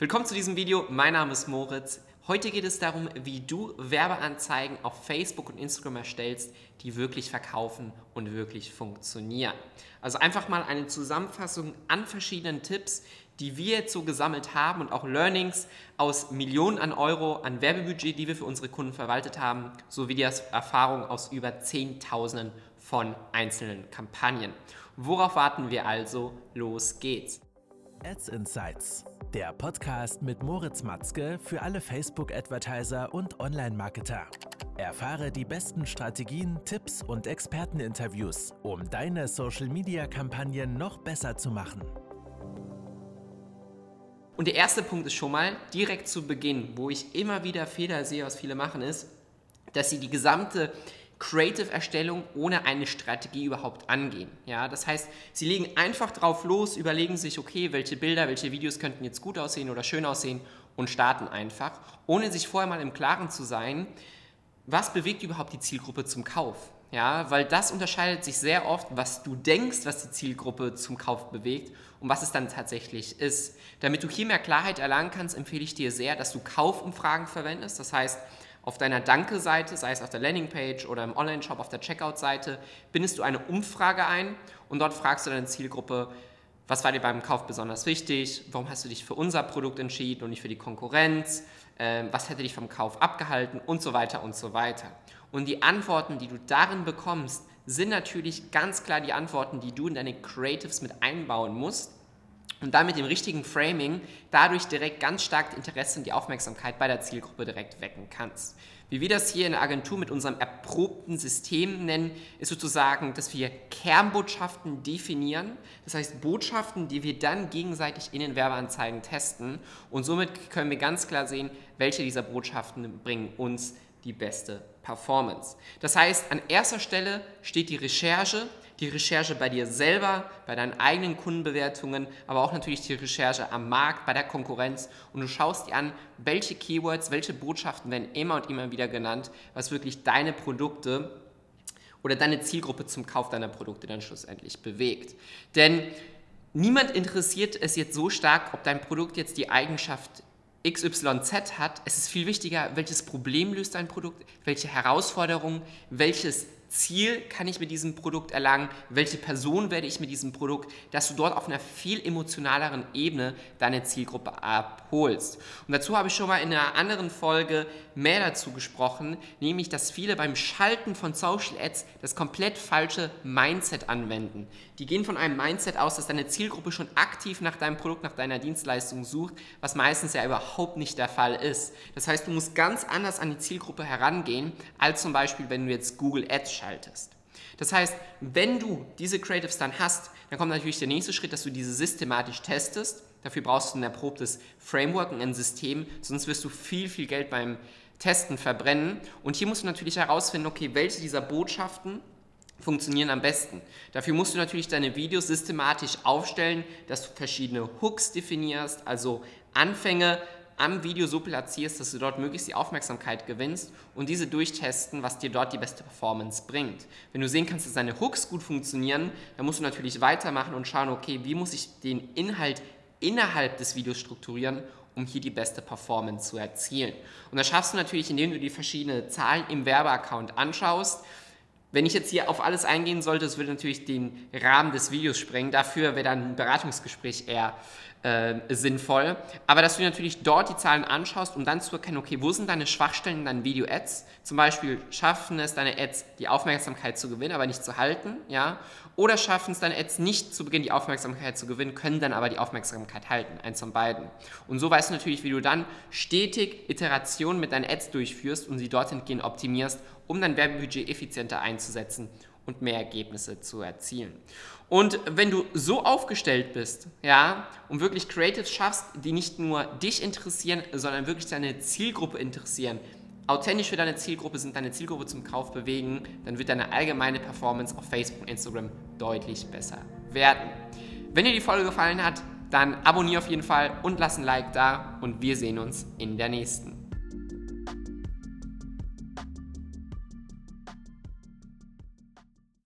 Willkommen zu diesem Video. Mein Name ist Moritz. Heute geht es darum, wie du Werbeanzeigen auf Facebook und Instagram erstellst, die wirklich verkaufen und wirklich funktionieren. Also einfach mal eine Zusammenfassung an verschiedenen Tipps, die wir jetzt so gesammelt haben und auch Learnings aus Millionen an Euro an Werbebudget, die wir für unsere Kunden verwaltet haben, sowie die Erfahrung aus über Zehntausenden von einzelnen Kampagnen. Worauf warten wir also? Los geht's. Ads Insights der Podcast mit Moritz Matzke für alle Facebook-Advertiser und Online-Marketer. Erfahre die besten Strategien, Tipps und Experteninterviews, um deine Social-Media-Kampagnen noch besser zu machen. Und der erste Punkt ist schon mal direkt zu Beginn, wo ich immer wieder Fehler sehe, was viele machen, ist, dass sie die gesamte Creative-Erstellung ohne eine Strategie überhaupt angehen. Ja, das heißt, sie legen einfach drauf los, überlegen sich, okay, welche Bilder, welche Videos könnten jetzt gut aussehen oder schön aussehen und starten einfach, ohne sich vorher mal im Klaren zu sein, was bewegt überhaupt die Zielgruppe zum Kauf. Ja, weil das unterscheidet sich sehr oft, was du denkst, was die Zielgruppe zum Kauf bewegt und was es dann tatsächlich ist. Damit du hier mehr Klarheit erlangen kannst, empfehle ich dir sehr, dass du Kaufumfragen verwendest. Das heißt, auf deiner Danke-Seite, sei es auf der Landingpage oder im Online-Shop auf der Checkout-Seite, bindest du eine Umfrage ein und dort fragst du deine Zielgruppe, was war dir beim Kauf besonders wichtig? Warum hast du dich für unser Produkt entschieden und nicht für die Konkurrenz? Ähm, was hätte dich vom Kauf abgehalten? Und so weiter und so weiter. Und die Antworten, die du darin bekommst, sind natürlich ganz klar die Antworten, die du in deine Creatives mit einbauen musst und damit dem richtigen Framing dadurch direkt ganz stark Interesse und die Aufmerksamkeit bei der Zielgruppe direkt wecken kannst. Wie wir das hier in der Agentur mit unserem erprobten System nennen, ist sozusagen, dass wir Kernbotschaften definieren. Das heißt Botschaften, die wir dann gegenseitig in den Werbeanzeigen testen. Und somit können wir ganz klar sehen, welche dieser Botschaften bringen uns die beste Performance. Das heißt, an erster Stelle steht die Recherche, die Recherche bei dir selber, bei deinen eigenen Kundenbewertungen, aber auch natürlich die Recherche am Markt, bei der Konkurrenz und du schaust dir an, welche Keywords, welche Botschaften werden immer und immer wieder genannt, was wirklich deine Produkte oder deine Zielgruppe zum Kauf deiner Produkte dann schlussendlich bewegt. Denn niemand interessiert es jetzt so stark, ob dein Produkt jetzt die Eigenschaft XYZ hat. Es ist viel wichtiger, welches Problem löst dein Produkt, welche Herausforderung, welches Ziel kann ich mit diesem Produkt erlangen, welche Person werde ich mit diesem Produkt, dass du dort auf einer viel emotionaleren Ebene deine Zielgruppe abholst. Und dazu habe ich schon mal in einer anderen Folge mehr dazu gesprochen, nämlich, dass viele beim Schalten von Social Ads das komplett falsche Mindset anwenden. Die gehen von einem Mindset aus, dass deine Zielgruppe schon aktiv nach deinem Produkt, nach deiner Dienstleistung sucht, was meistens ja überhaupt nicht der Fall ist. Das heißt, du musst ganz anders an die Zielgruppe herangehen, als zum Beispiel, wenn du jetzt Google Ads schaltest. Das heißt, wenn du diese Creatives dann hast, dann kommt natürlich der nächste Schritt, dass du diese systematisch testest. Dafür brauchst du ein erprobtes Framework, ein System, sonst wirst du viel, viel Geld beim Testen verbrennen. Und hier musst du natürlich herausfinden, okay, welche dieser Botschaften funktionieren am besten. Dafür musst du natürlich deine Videos systematisch aufstellen, dass du verschiedene Hooks definierst, also Anfänge, am Video so platzierst, dass du dort möglichst die Aufmerksamkeit gewinnst und diese durchtesten, was dir dort die beste Performance bringt. Wenn du sehen kannst, dass deine Hooks gut funktionieren, dann musst du natürlich weitermachen und schauen, okay, wie muss ich den Inhalt innerhalb des Videos strukturieren, um hier die beste Performance zu erzielen. Und das schaffst du natürlich, indem du die verschiedenen Zahlen im Werbeaccount anschaust. Wenn ich jetzt hier auf alles eingehen sollte, das würde natürlich den Rahmen des Videos sprengen. Dafür wäre dann ein Beratungsgespräch eher äh, sinnvoll. Aber dass du natürlich dort die Zahlen anschaust, um dann zu erkennen, okay, wo sind deine Schwachstellen in deinen Video-Ads? Zum Beispiel schaffen es deine Ads, die Aufmerksamkeit zu gewinnen, aber nicht zu halten, ja? Oder schaffen es deine Ads nicht zu Beginn die Aufmerksamkeit zu gewinnen, können dann aber die Aufmerksamkeit halten, eins von beiden. Und so weißt du natürlich, wie du dann stetig Iterationen mit deinen Ads durchführst und sie dorthin gehen optimierst, um dein Werbebudget effizienter einzusetzen und mehr Ergebnisse zu erzielen. Und wenn du so aufgestellt bist, ja, und wirklich Creatives schaffst, die nicht nur dich interessieren, sondern wirklich deine Zielgruppe interessieren, authentisch für deine Zielgruppe sind, deine Zielgruppe zum Kauf bewegen, dann wird deine allgemeine Performance auf Facebook und Instagram deutlich besser werden. Wenn dir die Folge gefallen hat, dann abonniere auf jeden Fall und lass ein Like da und wir sehen uns in der nächsten.